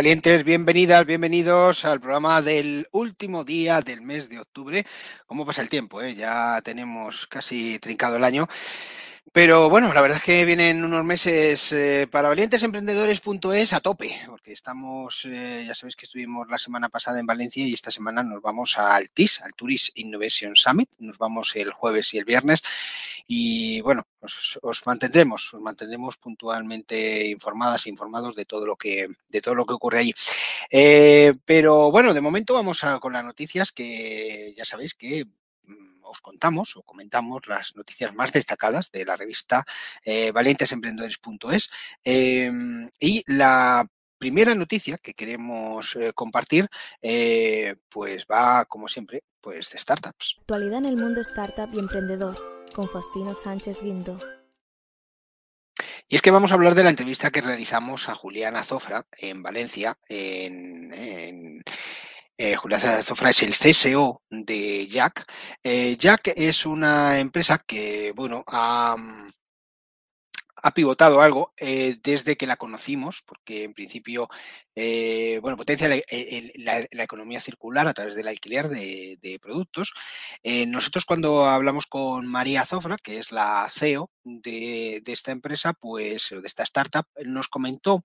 Valientes, bienvenidas, bienvenidos al programa del último día del mes de octubre. ¿Cómo pasa el tiempo? eh? Ya tenemos casi trincado el año. Pero bueno, la verdad es que vienen unos meses eh, para valientesemprendedores.es a tope, porque estamos, eh, ya sabéis que estuvimos la semana pasada en Valencia y esta semana nos vamos al TIS, al Tourist Innovation Summit. Nos vamos el jueves y el viernes y bueno, os, os mantendremos, os mantendremos puntualmente informadas, e informados de todo lo que, de todo lo que ocurre allí. Eh, pero bueno, de momento vamos a, con las noticias que ya sabéis que mm, os contamos o comentamos las noticias más destacadas de la revista eh, valientesemprendedores.es eh, y la primera noticia que queremos eh, compartir eh, pues va como siempre pues de startups. Actualidad en el mundo startup y emprendedor con Faustino Sánchez Guindo. Y es que vamos a hablar de la entrevista que realizamos a Julián Azofra en Valencia, en, en eh, Julián Azofra es el CSO de Jack. Eh, Jack es una empresa que, bueno, ha, ha pivotado algo eh, desde que la conocimos, porque en principio, eh, bueno, potencia la, el- la- economía circular a través del alquiler de, productos. Eh, nosotros cuando hablamos con María Zofra, que es la CEO de, de esta empresa, pues, de esta startup, nos comentó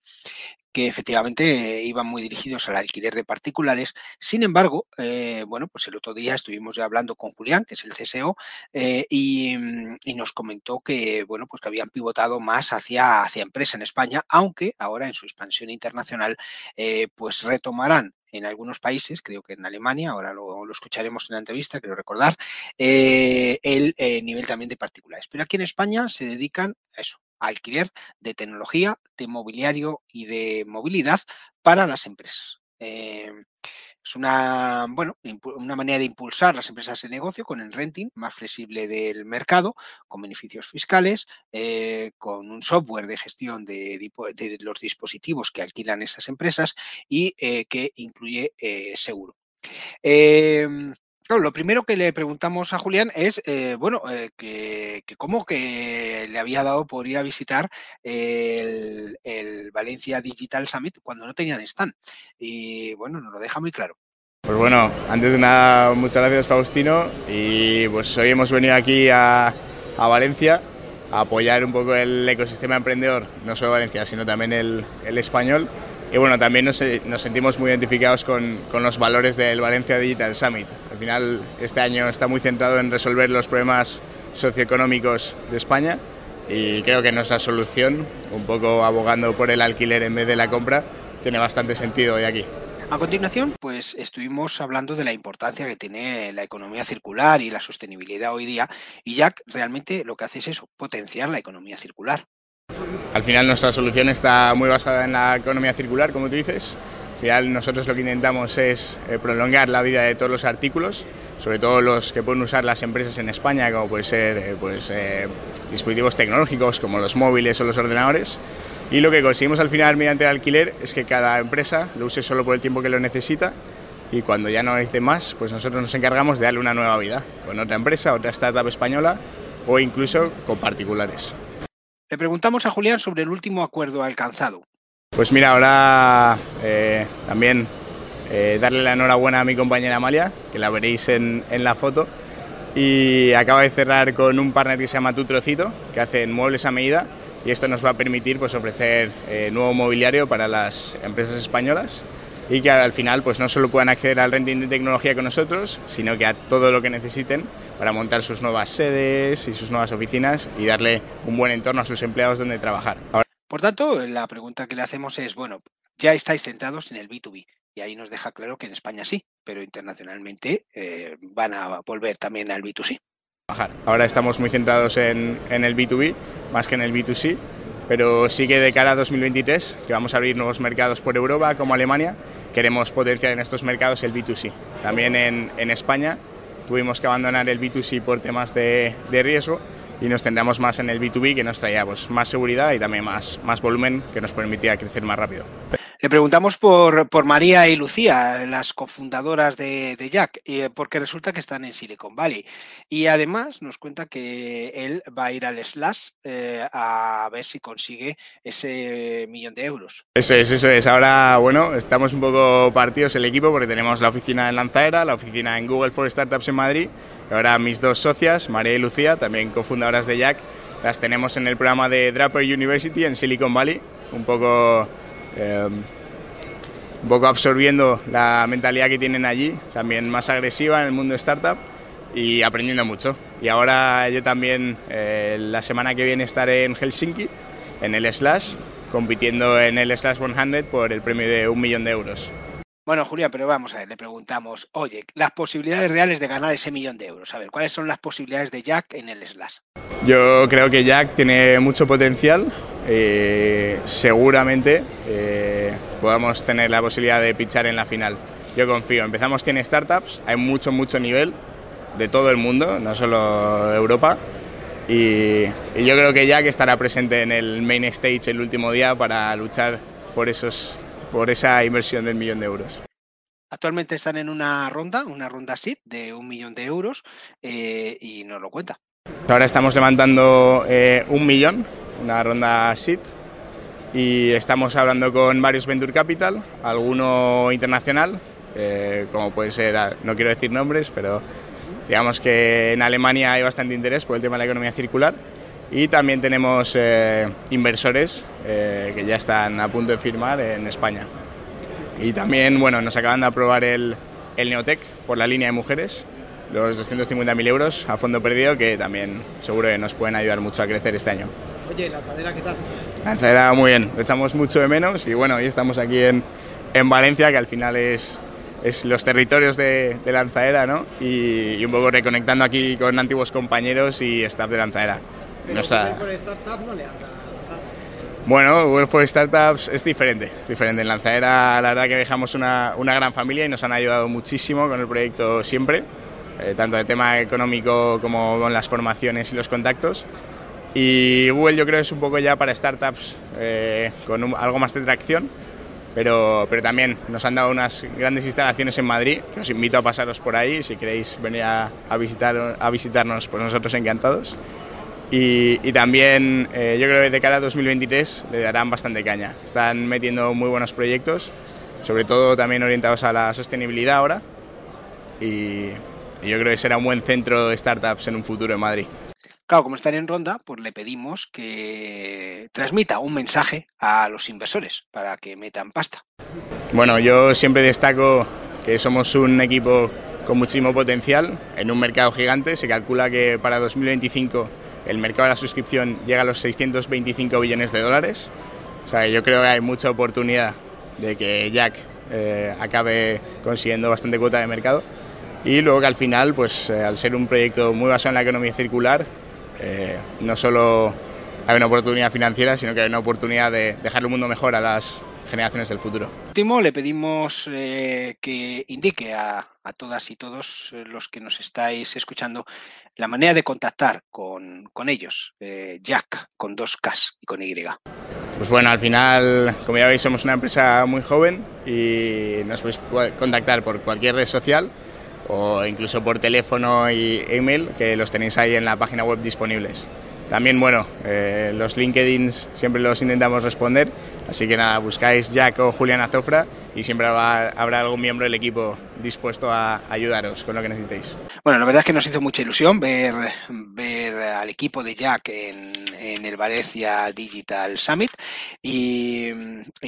que efectivamente eh, iban muy dirigidos al alquiler de particulares. Sin embargo, eh, bueno, pues el otro día estuvimos ya hablando con Julián, que es el CSO, eh, y, mm, y nos comentó que, bueno, pues que habían pivotado más hacia, hacia empresa en España, aunque ahora en su expansión internacional, pues retomarán en algunos países, creo que en Alemania, ahora lo, escucharemos en la entrevista, quiero recordar, el nivel también de particulares. Pero aquí en España se dedican a eso, alquiler de tecnología, de mobiliario y de movilidad para las empresas. Eh, es una, bueno, una manera de impulsar las empresas de negocio con el renting más flexible del mercado, con beneficios fiscales, eh, con un software de gestión de, los dispositivos que alquilan estas empresas y eh, que incluye seguro. Lo primero que le preguntamos a Julián es, eh, bueno, eh, que, cómo que le había dado por ir a visitar el, el Valencia Digital Summit cuando no tenían stand. Y bueno, nos lo deja muy claro. Pues bueno, antes de nada, muchas gracias Faustino y pues hoy hemos venido aquí a, a Valencia a apoyar un poco el ecosistema emprendedor, no solo Valencia, sino también el, el español. Y bueno, también nos, nos sentimos muy identificados con, con, los valores del Valencia Digital Summit. Al final, este año está muy centrado en resolver los problemas socioeconómicos de España y creo que nuestra solución, un poco abogando por el alquiler en vez de la compra, tiene bastante sentido hoy aquí. A continuación, pues estuvimos hablando de la importancia que tiene la economía circular y la sostenibilidad hoy día, y Jack realmente lo que hace es eso, potenciar la economía circular. Al final nuestra solución está muy basada en la economía circular, como tú dices. Al final nosotros lo que intentamos es eh, prolongar la vida de todos los artículos, sobre todo los que pueden usar las empresas en España, como pueden ser eh, pues, eh, dispositivos tecnológicos como los móviles o los ordenadores. Y lo que conseguimos al final mediante el alquiler es que cada empresa lo use solo por el tiempo que lo necesita y cuando ya no necesite más, pues nosotros nos encargamos de darle una nueva vida con otra empresa, otra startup española o incluso con particulares. Le preguntamos a Julián sobre el último acuerdo alcanzado. Pues mira, ahora eh, también eh, darle la enhorabuena a mi compañera Amalia, que la veréis en, en la foto. Y acaba de cerrar con un partner que se llama Tu Trocito, que hacen muebles a medida y esto nos va a permitir pues, ofrecer eh, nuevo mobiliario para las empresas españolas y que al final pues, no solo puedan acceder al renting de tecnología con nosotros, sino que a todo lo que necesiten para montar sus nuevas sedes y sus nuevas oficinas y darle un buen entorno a sus empleados donde trabajar. Por tanto, la pregunta que le hacemos es, bueno, ya estáis centrados en el B2B y ahí nos deja claro que en España sí, pero internacionalmente eh, van a volver también al B2C. Ahora estamos muy centrados en, en, el B2B más que en el B2C, pero sí que de cara a 2023, que vamos a abrir nuevos mercados por Europa como Alemania, queremos potenciar en estos mercados el B2C. También en, en España tuvimos que abandonar el B2C por temas de, de, riesgo y nos tendremos más en el B2B que nos traía pues, más seguridad y también más, más volumen que nos permitía crecer más rápido. Le preguntamos por, María y Lucía, las cofundadoras de, Jack, porque resulta que están en Silicon Valley. Y además nos cuenta que él va a ir al Slash eh, a ver si consigue ese millón de euros. Eso es, eso es. Ahora, bueno, estamos un poco partidos el equipo porque tenemos la oficina en Lanzaera, la oficina en Google for Startups en Madrid. Ahora mis dos socias, María y Lucía, también cofundadoras de Jack, las tenemos en el programa de Draper University en Silicon Valley. Un poco eh, un poco absorbiendo la mentalidad que tienen allí, también más agresiva en el mundo startup y aprendiendo mucho. Y ahora yo también eh, la semana que viene estaré en Helsinki, en el Slash, compitiendo en el Slash 100 por el premio de un millón de euros. Bueno, Julián, pero vamos a ver, le preguntamos, oye, las posibilidades reales de ganar ese millón de euros, a ver, ¿cuáles son las posibilidades de Jack en el Slash? Yo creo que Jack tiene mucho potencial, eh, seguramente eh, podamos tener la posibilidad de pichar en la final. Yo confío, empezamos 100 startups, hay mucho, mucho nivel de todo el mundo, no solo Europa, y, y yo creo que Jack estará presente en el main stage el último día para luchar por, esos, por esa inversión del millón de euros. Actualmente están en una ronda, una ronda SID de un millón de euros eh, y nos lo cuenta. Ahora estamos levantando eh, un millón, una ronda SID, y estamos hablando con varios Venture Capital, alguno internacional, eh, como puede ser, no quiero decir nombres, pero digamos que en Alemania hay bastante interés por el tema de la economía circular y también tenemos eh, inversores eh, que ya están a punto de firmar en España. Y también, bueno, nos acaban de aprobar el, el Neotec por la línea de mujeres, los 250.000 euros a fondo perdido, que también seguro que nos pueden ayudar mucho a crecer este año. Oye, ¿lanzadera qué tal? Lanzadera muy bien, lo echamos mucho de menos y bueno, hoy estamos aquí en, en Valencia, que al final es, es los territorios de, de Lanzadera, ¿no? Y, y, un poco reconectando aquí con antiguos compañeros y staff de Lanzadera. Pero Nuestra... Google for Startups no le anda. Bueno, Google for Startups es diferente, es diferente. En Lanzadera la verdad que dejamos una, una gran familia y nos han ayudado muchísimo con el proyecto siempre, eh, tanto de tema económico como con las formaciones y los contactos. Y Google yo creo es un poco ya para startups eh, con un, algo más de tracción, pero, pero también nos han dado unas grandes instalaciones en Madrid, que os invito a pasaros por ahí, si queréis venir a, a visitar, a visitarnos, pues nosotros encantados. Y, y también eh, yo creo que de cara a 2023 le darán bastante caña. Están metiendo muy buenos proyectos, sobre todo también orientados a la sostenibilidad ahora. Y, y yo creo que será un buen centro de startups en un futuro en Madrid. Claro, como están en ronda, pues le pedimos que transmita un mensaje a los inversores para que metan pasta. Bueno, yo siempre destaco que somos un equipo con muchísimo potencial en un mercado gigante. Se calcula que para 2025 el mercado de la suscripción llega a los 625 billones de dólares. O sea, yo creo que hay mucha oportunidad de que Jack eh, acabe consiguiendo bastante cuota de mercado. Y luego que al final, pues eh, al ser un proyecto muy basado en la economía circular, eh, no solo hay una oportunidad financiera, sino que hay una oportunidad de dejar el mundo mejor a las generaciones del futuro. Último, le pedimos eh, que indique a, a, todas y todos los que nos estáis escuchando la manera de contactar con, con ellos, eh, Jack, con dos Ks y con Y. Pues bueno, al final, como ya veis, somos una empresa muy joven y nos podéis contactar por cualquier red social o incluso por teléfono y email, que los tenéis ahí en la página web disponibles. También, bueno, eh, los LinkedIn siempre los intentamos responder Así que nada, buscáis Jack o Julián Azofra y siempre habrá algún miembro del equipo dispuesto a ayudaros con lo que necesitéis. Bueno, la verdad es que nos hizo mucha ilusión ver, al equipo de Jack en, el Valencia Digital Summit. Y,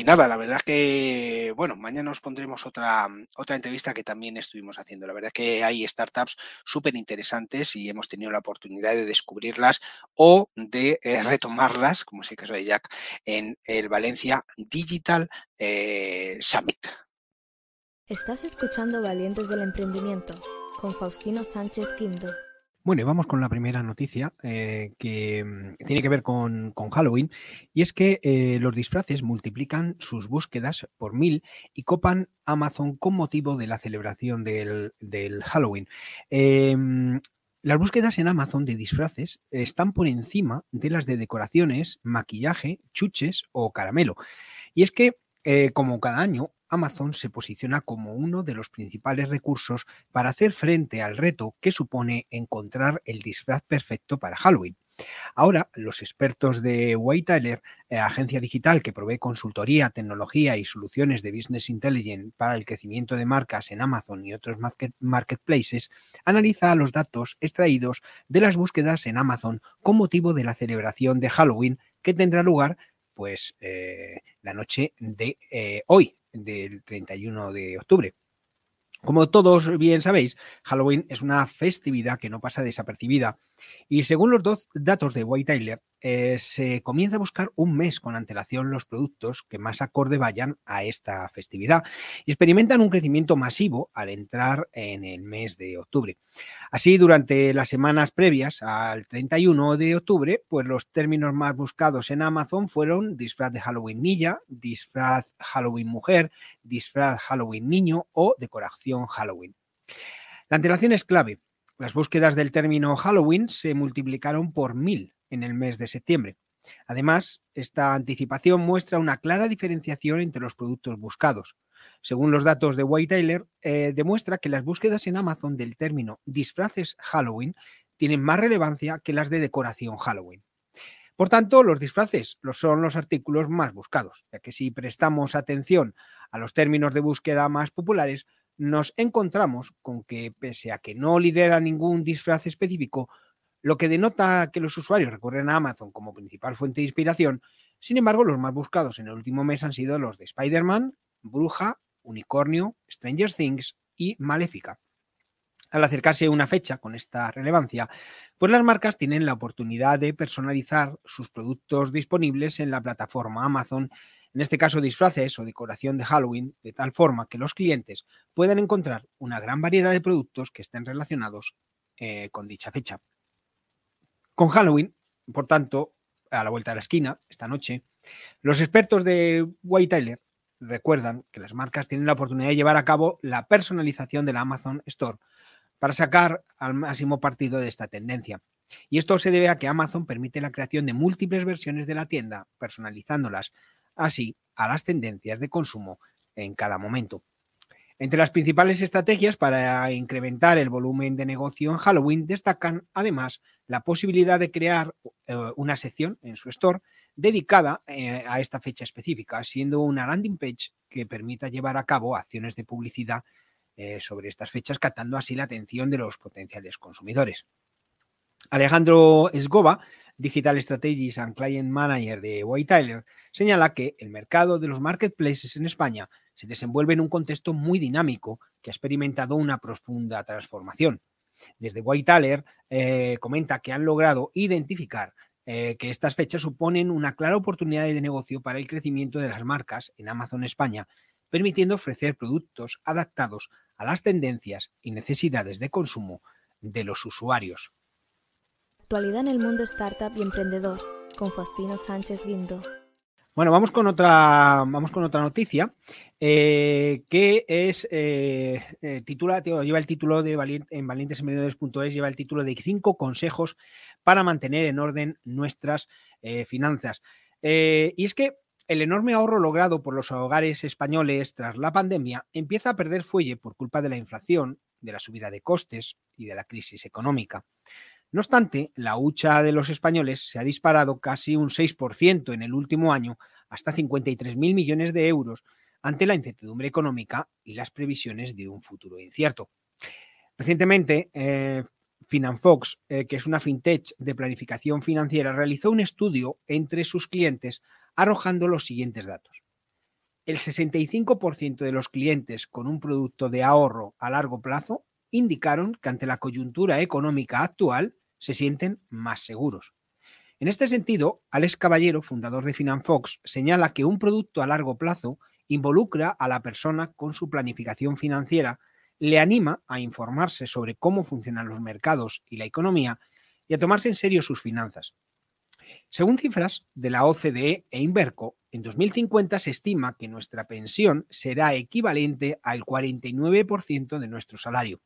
nada, la verdad es que, bueno, mañana nos pondremos otra, otra entrevista que también estuvimos haciendo. La verdad es que hay startups súper interesantes y hemos tenido la oportunidad de descubrirlas o de eh, retomarlas, como es el caso de Jack, en el Valencia Digital eh, Summit. Estás escuchando Valientes del Emprendimiento con Faustino Sánchez Quinto. Bueno, y vamos con la primera noticia eh, que mm, tiene que ver con, Halloween, y es que eh, los disfraces multiplican sus búsquedas por mil y copan Amazon con motivo de la celebración del, Halloween. Em, las búsquedas en Amazon de disfraces están por encima de las de decoraciones, maquillaje, chuches o caramelo. Y es que, eh, como cada año, Amazon se posiciona como uno de los principales recursos para hacer frente al reto que supone encontrar el disfraz perfecto para Halloween. Ahora, los expertos de White eh, agencia digital que provee consultoría, tecnología y soluciones de Business Intelligence para el crecimiento de marcas en Amazon y otros marketplaces, analiza los datos extraídos de las búsquedas en Amazon con motivo de la celebración de Halloween que tendrá lugar pues eh, la noche de eh, hoy, del 31 de octubre. Como todos bien sabéis, Halloween es una festividad que no pasa desapercibida y según los dos datos de White Tyler, eh, se comienza a buscar un mes con antelación los productos que más acorde vayan a esta festividad y experimentan un crecimiento masivo al entrar en el mes de octubre. Así, durante las semanas previas al 31 de octubre, pues los términos más buscados en Amazon fueron disfraz de Halloween niña, disfraz Halloween mujer, disfraz Halloween niño o decoración Halloween. La antelación es clave. Las búsquedas del término Halloween se multiplicaron por mil en el mes de septiembre. Además, esta anticipación muestra una clara diferenciación entre los productos buscados. Según los datos de White Taylor, eh, demuestra que las búsquedas en Amazon del término disfraces Halloween tienen más relevancia que las de decoración Halloween. Por tanto, los disfraces son los artículos más buscados, ya que si prestamos atención a los términos de búsqueda más populares, nos encontramos con que, pese a que no lidera ningún disfraz específico, lo que denota que los usuarios recurren a Amazon como principal fuente de inspiración. Sin embargo, los más buscados en el último mes han sido los de Spider-Man, Bruja, Unicornio, Stranger Things y Maléfica. Al acercarse una fecha con esta relevancia, pues las marcas tienen la oportunidad de personalizar sus productos disponibles en la plataforma Amazon, en este caso disfraces o decoración de Halloween, de tal forma que los clientes puedan encontrar una gran variedad de productos que estén relacionados eh, con dicha fecha. Con Halloween, por tanto, a la vuelta de la esquina, esta noche, los expertos de White recuerdan que las marcas tienen la oportunidad de llevar a cabo la personalización de la Amazon Store para sacar al máximo partido de esta tendencia. Y esto se debe a que Amazon permite la creación de múltiples versiones de la tienda, personalizándolas así a las tendencias de consumo en cada momento. Entre las principales estrategias para incrementar el volumen de negocio en Halloween destacan además la posibilidad de crear eh, una sección en su store dedicada eh, a esta fecha específica, siendo una landing page que permita llevar a cabo acciones de publicidad eh, sobre estas fechas, captando así la atención de los potenciales consumidores. Alejandro Esgova, Digital Strategies and Client Manager de White Tyler, señala que el mercado de los marketplaces en España se desenvuelve en un contexto muy dinámico que ha experimentado una profunda transformación. Desde White eh, comenta que han logrado identificar eh, que estas fechas suponen una clara oportunidad de negocio para el crecimiento de las marcas en Amazon España, permitiendo ofrecer productos adaptados a las tendencias y necesidades de consumo de los usuarios. Actualidad en el mundo startup y emprendedor con Faustino Sánchez Guindo. Bueno, vamos con otra, vamos con otra noticia eh, que es eh, eh, titula, lleva el título de en valientesemprendedores.es, lleva el título de cinco consejos para mantener en orden nuestras finanzas. y es que el enorme ahorro logrado por los hogares españoles tras la pandemia empieza a perder fuelle por culpa de la inflación, de la subida de costes y de la crisis económica. No obstante, la hucha de los españoles se ha disparado casi un 6% en el último año hasta 53.000 millones de euros ante la incertidumbre económica y las previsiones de un futuro incierto. Recientemente, eh, Finanfox, eh, que es una fintech de planificación financiera, realizó un estudio entre sus clientes arrojando los siguientes datos. El 65% de los clientes con un producto de ahorro a largo plazo indicaron que ante la coyuntura económica actual se sienten más seguros. En este sentido, Alex Caballero, fundador de Finanfox, señala que un producto a largo plazo involucra a la persona con su planificación financiera, le anima a informarse sobre cómo funcionan los mercados y la economía y a tomarse en serio sus finanzas. Según cifras de la OCDE e Inverco, en 2050 se estima que nuestra pensión será equivalente al 49% de nuestro salario.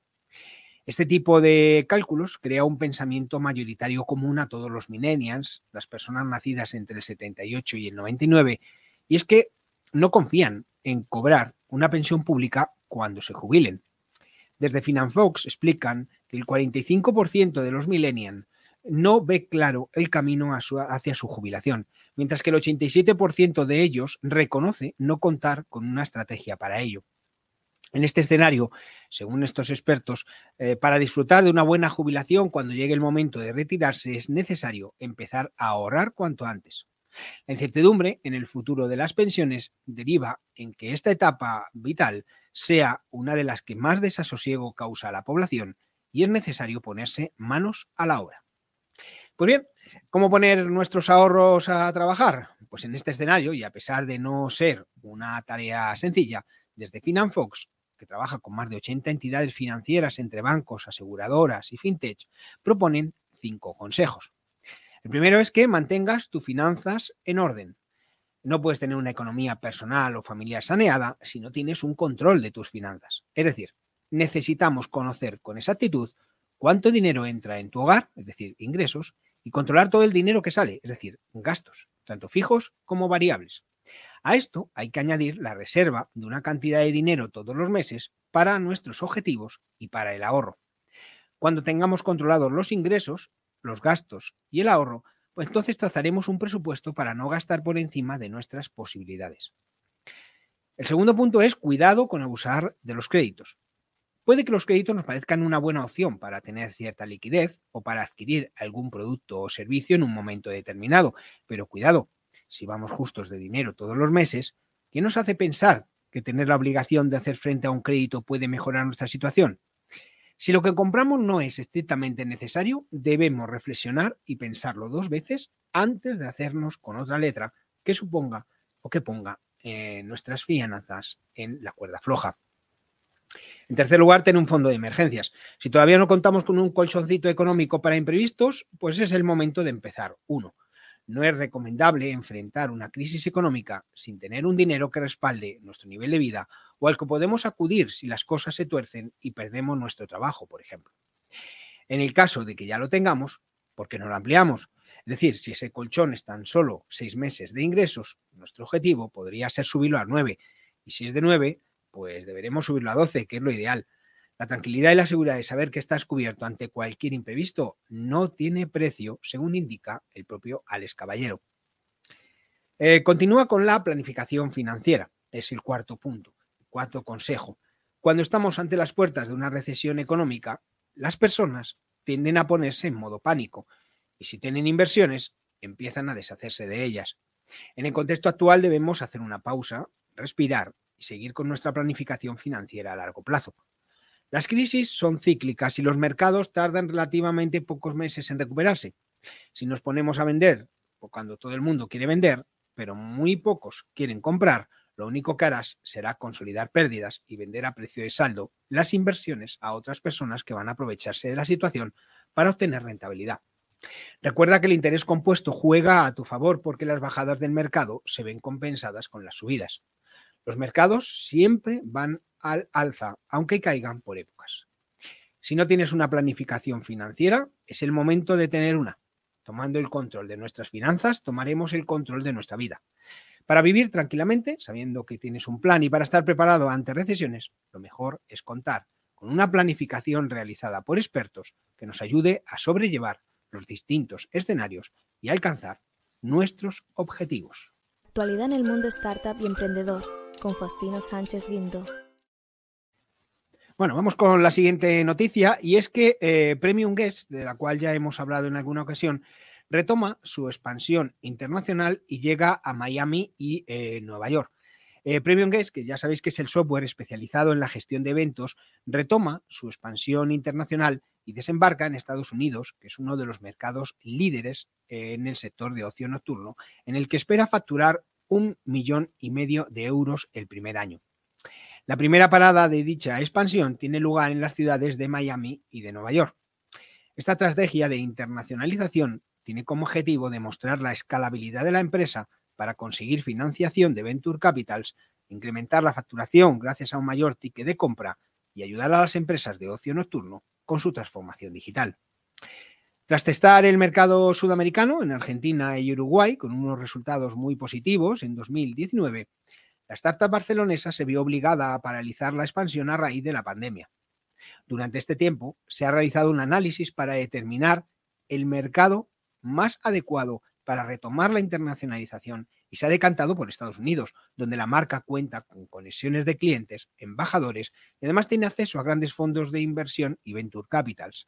Este tipo de cálculos crea un pensamiento mayoritario común a todos los millennials, las personas nacidas entre el 78 y el 99, y es que no confían en cobrar una pensión pública cuando se jubilen. Desde Finanfox explican que el 45% de los millennials no ve claro el camino hacia su jubilación, mientras que el 87% de ellos reconoce no contar con una estrategia para ello. En este escenario, según estos expertos, eh, para disfrutar de una buena jubilación cuando llegue el momento de retirarse es necesario empezar a ahorrar cuanto antes. La incertidumbre en el futuro de las pensiones deriva en que esta etapa vital sea una de las que más desasosiego causa a la población y es necesario ponerse manos a la obra. Pues bien, ¿cómo poner nuestros ahorros a trabajar? Pues en este escenario, y a pesar de no ser una tarea sencilla, desde Finanfox que trabaja con más de 80 entidades financieras entre bancos, aseguradoras y fintech, proponen cinco consejos. El primero es que mantengas tus finanzas en orden. No puedes tener una economía personal o familiar saneada si no tienes un control de tus finanzas. Es decir, necesitamos conocer con exactitud cuánto dinero entra en tu hogar, es decir, ingresos, y controlar todo el dinero que sale, es decir, gastos, tanto fijos como variables. A esto hay que añadir la reserva de una cantidad de dinero todos los meses para nuestros objetivos y para el ahorro. Cuando tengamos controlados los ingresos, los gastos y el ahorro, pues entonces trazaremos un presupuesto para no gastar por encima de nuestras posibilidades. El segundo punto es cuidado con abusar de los créditos. Puede que los créditos nos parezcan una buena opción para tener cierta liquidez o para adquirir algún producto o servicio en un momento determinado, pero cuidado, si vamos justos de dinero todos los meses, ¿qué nos hace pensar que tener la obligación de hacer frente a un crédito puede mejorar nuestra situación? Si lo que compramos no es estrictamente necesario, debemos reflexionar y pensarlo dos veces antes de hacernos con otra letra que suponga o que ponga eh, nuestras finanzas en la cuerda floja. En tercer lugar, tener un fondo de emergencias. Si todavía no contamos con un colchoncito económico para imprevistos, pues es el momento de empezar uno. No es recomendable enfrentar una crisis económica sin tener un dinero que respalde nuestro nivel de vida o al que podemos acudir si las cosas se tuercen y perdemos nuestro trabajo, por ejemplo. En el caso de que ya lo tengamos, ¿por qué no lo ampliamos? Es decir, si ese colchón es tan solo seis meses de ingresos, nuestro objetivo podría ser subirlo a nueve. Y si es de nueve, pues deberemos subirlo a doce, que es lo ideal. La tranquilidad y la seguridad de saber que estás cubierto ante cualquier imprevisto no tiene precio, según indica el propio Alex Caballero. Eh, continúa con la planificación financiera. Es el cuarto punto, cuarto consejo. Cuando estamos ante las puertas de una recesión económica, las personas tienden a ponerse en modo pánico y si tienen inversiones, empiezan a deshacerse de ellas. En el contexto actual debemos hacer una pausa, respirar y seguir con nuestra planificación financiera a largo plazo. Las crisis son cíclicas y los mercados tardan relativamente pocos meses en recuperarse. Si nos ponemos a vender o cuando todo el mundo quiere vender, pero muy pocos quieren comprar, lo único que harás será consolidar pérdidas y vender a precio de saldo las inversiones a otras personas que van a aprovecharse de la situación para obtener rentabilidad. Recuerda que el interés compuesto juega a tu favor porque las bajadas del mercado se ven compensadas con las subidas. Los mercados siempre van al alza, aunque caigan por épocas. Si no tienes una planificación financiera, es el momento de tener una. Tomando el control de nuestras finanzas, tomaremos el control de nuestra vida. Para vivir tranquilamente, sabiendo que tienes un plan y para estar preparado ante recesiones, lo mejor es contar con una planificación realizada por expertos que nos ayude a sobrellevar los distintos escenarios y alcanzar nuestros objetivos. Actualidad en el mundo startup y emprendedor con Faustino Sánchez Guindo. Bueno, vamos con la siguiente noticia y es que eh, Premium Guest, de la cual ya hemos hablado en alguna ocasión, retoma su expansión internacional y llega a Miami y eh, Nueva York. Eh, Premium Guest, que ya sabéis que es el software especializado en la gestión de eventos, retoma su expansión internacional y desembarca en Estados Unidos, que es uno de los mercados líderes en el sector de ocio nocturno, en el que espera facturar un millón y medio de euros el primer año. La primera parada de dicha expansión tiene lugar en las ciudades de Miami y de Nueva York. Esta estrategia de internacionalización tiene como objetivo demostrar la escalabilidad de la empresa para conseguir financiación de Venture Capitals, incrementar la facturación gracias a un mayor ticket de compra y ayudar a las empresas de ocio nocturno con su transformación digital. Tras testar el mercado sudamericano en Argentina y Uruguay con unos resultados muy positivos en 2019, la startup barcelonesa se vio obligada a paralizar la expansión a raíz de la pandemia. Durante este tiempo se ha realizado un análisis para determinar el mercado más adecuado para retomar la internacionalización y se ha decantado por Estados Unidos, donde la marca cuenta con conexiones de clientes, embajadores y además tiene acceso a grandes fondos de inversión y venture capitals.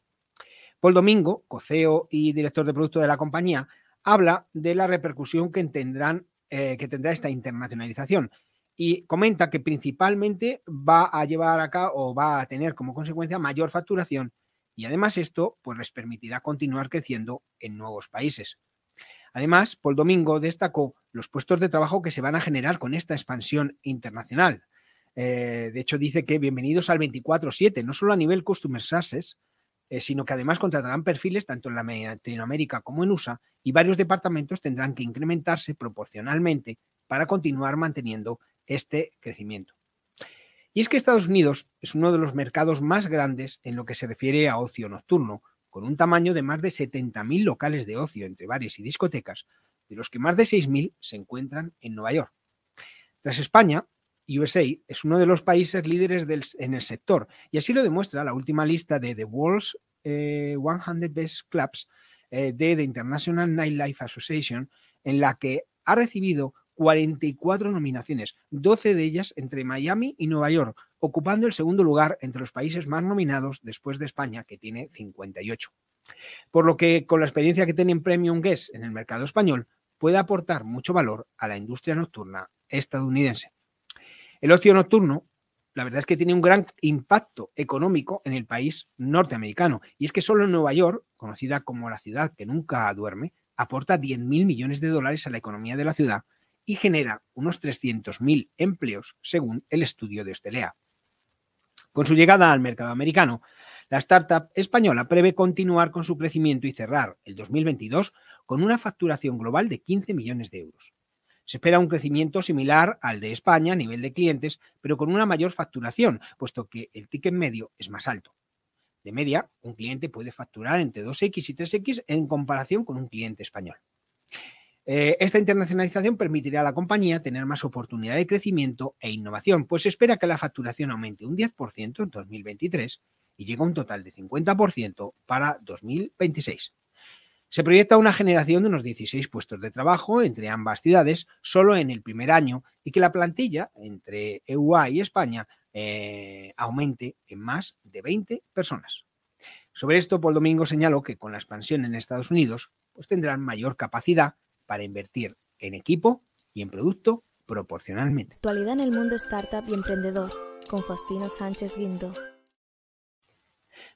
Paul Domingo, coceo y director de producto de la compañía, habla de la repercusión que, tendrán, eh, que tendrá esta internacionalización y comenta que principalmente va a llevar acá o va a tener como consecuencia mayor facturación y además esto pues les permitirá continuar creciendo en nuevos países. Además, Paul Domingo destacó los puestos de trabajo que se van a generar con esta expansión internacional. Eh, de hecho, dice que bienvenidos al 24-7, no solo a nivel Customer Success, eh, sino que además contratarán perfiles tanto en Latinoamérica como en USA y varios departamentos tendrán que incrementarse proporcionalmente para continuar manteniendo este crecimiento. Y es que Estados Unidos es uno de los mercados más grandes en lo que se refiere a ocio nocturno, con un tamaño de más de 70.000 locales de ocio entre bares y discotecas, de los que más de 6.000 se encuentran en Nueva York. Tras España, USA es uno de los países líderes en el sector, y así lo demuestra la última lista de The World's 100 eh, Best Clubs eh, de The International Nightlife Association, en la que ha recibido 44 nominaciones, 12 de ellas entre Miami y Nueva York, ocupando el segundo lugar entre los países más nominados después de España, que tiene 58. Por lo que con la experiencia que tiene Premium Guest en el mercado español, puede aportar mucho valor a la industria nocturna estadounidense. El ocio nocturno, la verdad es que tiene un gran impacto económico en el país norteamericano, y es que solo Nueva York, conocida como la ciudad que nunca duerme, aporta 10.000 millones de dólares a la economía de la ciudad y genera unos 300.000 empleos, según el estudio de Hostelea. Con su llegada al mercado americano, la startup española prevé continuar con su crecimiento y cerrar el 2022 con una facturación global de 15 millones de euros. Se espera un crecimiento similar al de España a nivel de clientes, pero con una mayor facturación, puesto que el ticket medio es más alto. De media, un cliente puede facturar entre 2X y 3X en comparación con un cliente español. Eh, esta internacionalización permitirá a la compañía tener más oportunidad de crecimiento e innovación, pues se espera que la facturación aumente un 10% en 2023 y llegue a un total de 50% para 2026. Se proyecta una generación de unos 16 puestos de trabajo entre ambas ciudades solo en el primer año y que la plantilla entre EUA y España eh, aumente en más de 20 personas. Sobre esto, Paul Domingo señaló que con la expansión en Estados Unidos pues tendrán mayor capacidad para invertir en equipo y en producto proporcionalmente. Actualidad en el mundo startup y emprendedor con Faustino Sánchez Guindo.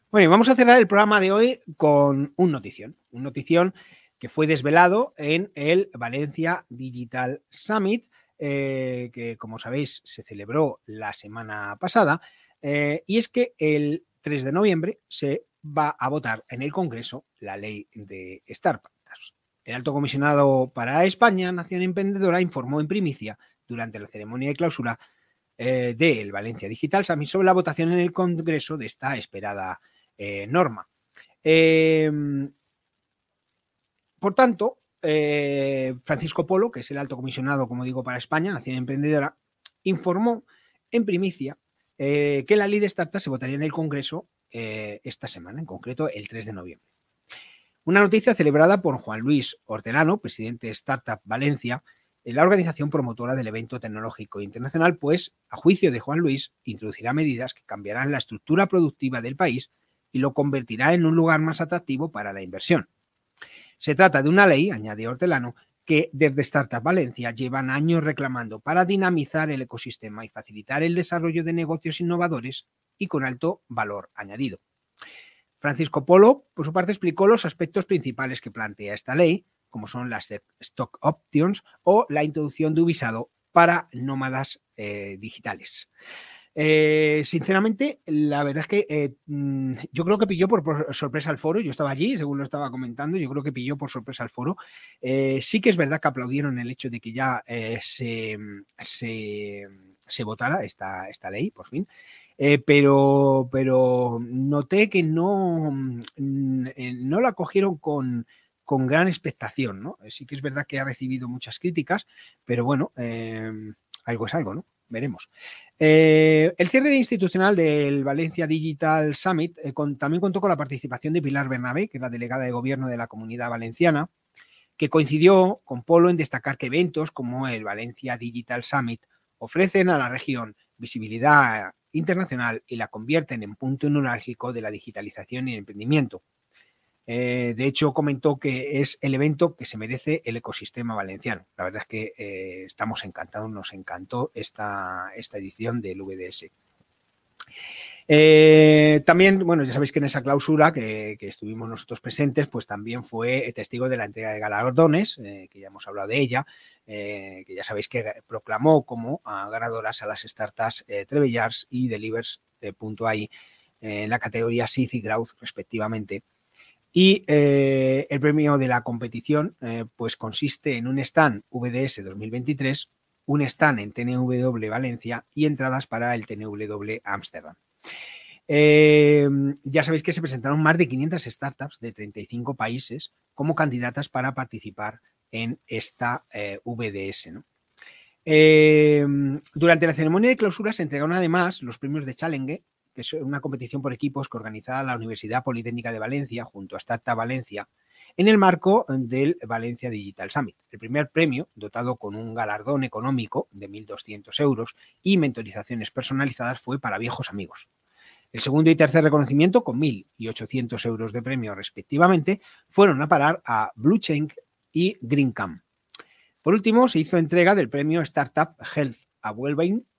Bueno, y vamos a cerrar el programa de hoy con un notición, un notición que fue desvelado en el Valencia Digital Summit, eh, que como sabéis se celebró la semana pasada, eh, y es que el 3 de noviembre se va a votar en el Congreso la ley de startups. El alto comisionado para España, Nación Emprendedora, informó en primicia durante la ceremonia de clausura eh, del Valencia Digital Summit sobre la votación en el Congreso de esta esperada eh, norma. Em, por tanto, eh, Francisco Polo, que es el alto comisionado, como digo, para España, Nación Emprendedora, informó en primicia que la ley de startups se votaría en el Congreso esta semana, en concreto el 3 de noviembre. Una noticia celebrada por Juan Luis Hortelano, presidente de Startup Valencia, la organización promotora del evento tecnológico internacional, pues, a juicio de Juan Luis, introducirá medidas que cambiarán la estructura productiva del país y lo convertirá en un lugar más atractivo para la inversión. Se trata de una ley, añade Hortelano, que desde Startup Valencia llevan años reclamando para dinamizar el ecosistema y facilitar el desarrollo de negocios innovadores y con alto valor añadido. Francisco Polo, por su parte, explicó los aspectos principales que plantea esta ley, como son las stock options o la introducción de un visado para nómadas eh, digitales. Eh, sinceramente, la verdad es que eh, mm, yo creo que pilló por, sorpresa al foro. Yo estaba allí, según lo estaba comentando, yo creo que pilló por sorpresa al foro. sí que es verdad que aplaudieron el hecho de que ya se, se, votara esta, esta ley, por fin. Pero, pero noté que no, mm, no la cogieron con, con gran expectación, ¿no? Sí que es verdad que ha recibido muchas críticas, pero bueno, em, algo es algo, ¿no? Veremos. Eh, el cierre institucional del Valencia Digital Summit eh, también contó con la participación de Pilar Bernabé, que es la delegada de gobierno de la comunidad valenciana, que coincidió con Polo en destacar que eventos como el Valencia Digital Summit ofrecen a la región visibilidad internacional y la convierten en punto neurálgico de la digitalización y el emprendimiento. Eh, de hecho, comentó que es el evento que se merece el ecosistema valenciano. La verdad es que eh, estamos encantados, nos encantó esta, esta edición del VDS. Eh, también, bueno, ya sabéis que en esa clausura que, estuvimos nosotros presentes, pues también fue testigo de la entrega de galardones, que ya hemos hablado de ella, que ya sabéis que proclamó como ganadoras a las startups Trevellars y Delivers.ai en la categoría Seed y Growth, respectivamente. Y eh, el premio de la competición eh, pues consiste en un stand VDS 2023, un stand en TNW Valencia y entradas para el TNW Amsterdam. Eh, ya sabéis que se presentaron más de 500 startups de 35 países como candidatas para participar en esta VDS. durante la ceremonia de clausura se entregaron además los premios de Challenge que es una competición por equipos que organiza la Universidad Politécnica de Valencia junto a Startup Valencia en el marco del Valencia Digital Summit. El primer premio, dotado con un galardón económico de 1.200 euros y mentorizaciones personalizadas, fue para viejos amigos. El segundo y tercer reconocimiento, con 1.000 y 800 euros de premio respectivamente, fueron a parar a Bluechain y Greencam. Por último, se hizo entrega del premio Startup Health a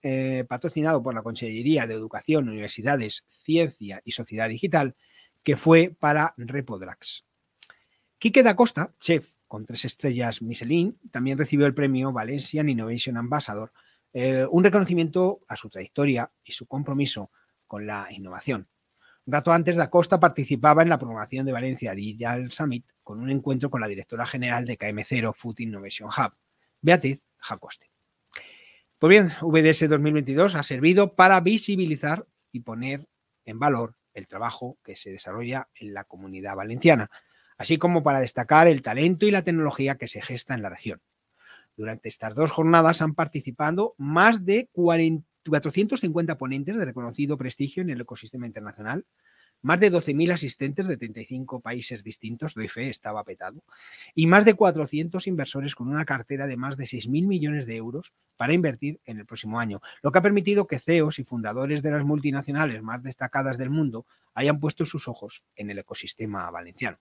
eh, patrocinado por la Consellería de Educación, Universidades, Ciencia y Sociedad Digital, que fue para Repodrax. Quique da Costa, chef con tres estrellas Michelin, también recibió el premio Valencian Innovation Ambassador, eh, un reconocimiento a su trayectoria y su compromiso con la innovación. Un rato antes, Da Costa participaba en la programación de Valencia Digital Summit con un encuentro con la directora general de KM0 Food Innovation Hub, Beatriz Jacoste. Pues bien, VDS 2022 ha servido para visibilizar y poner en valor el trabajo que se desarrolla en la comunidad valenciana, así como para destacar el talento y la tecnología que se gesta en la región. Durante estas dos jornadas han participado más de 450 ponentes de reconocido prestigio en el ecosistema internacional, más de 12.000 asistentes de 35 países distintos, doy fe, estaba petado, y más de 400 inversores con una cartera de más de 6.000 millones de euros para invertir en el próximo año, lo que ha permitido que CEOs y fundadores de las multinacionales más destacadas del mundo hayan puesto sus ojos en el ecosistema valenciano.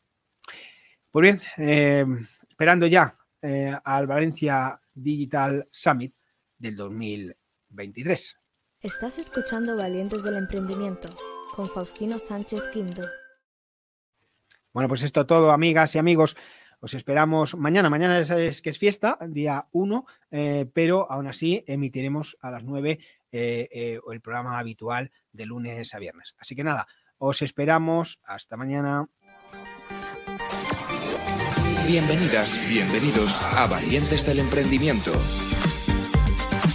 Pues bien, eh, esperando ya eh, al Valencia Digital Summit del 2023. Estás escuchando Valientes del Emprendimiento con Faustino Sánchez Quinto. Bueno, pues esto todo, amigas y amigos. Os esperamos mañana. Mañana es, que es fiesta, día 1, eh, pero aún así emitiremos a las 9 eh, eh, el programa habitual de lunes a viernes. Así que nada, os esperamos. Hasta mañana. Bienvenidas, bienvenidos a Valientes del Emprendimiento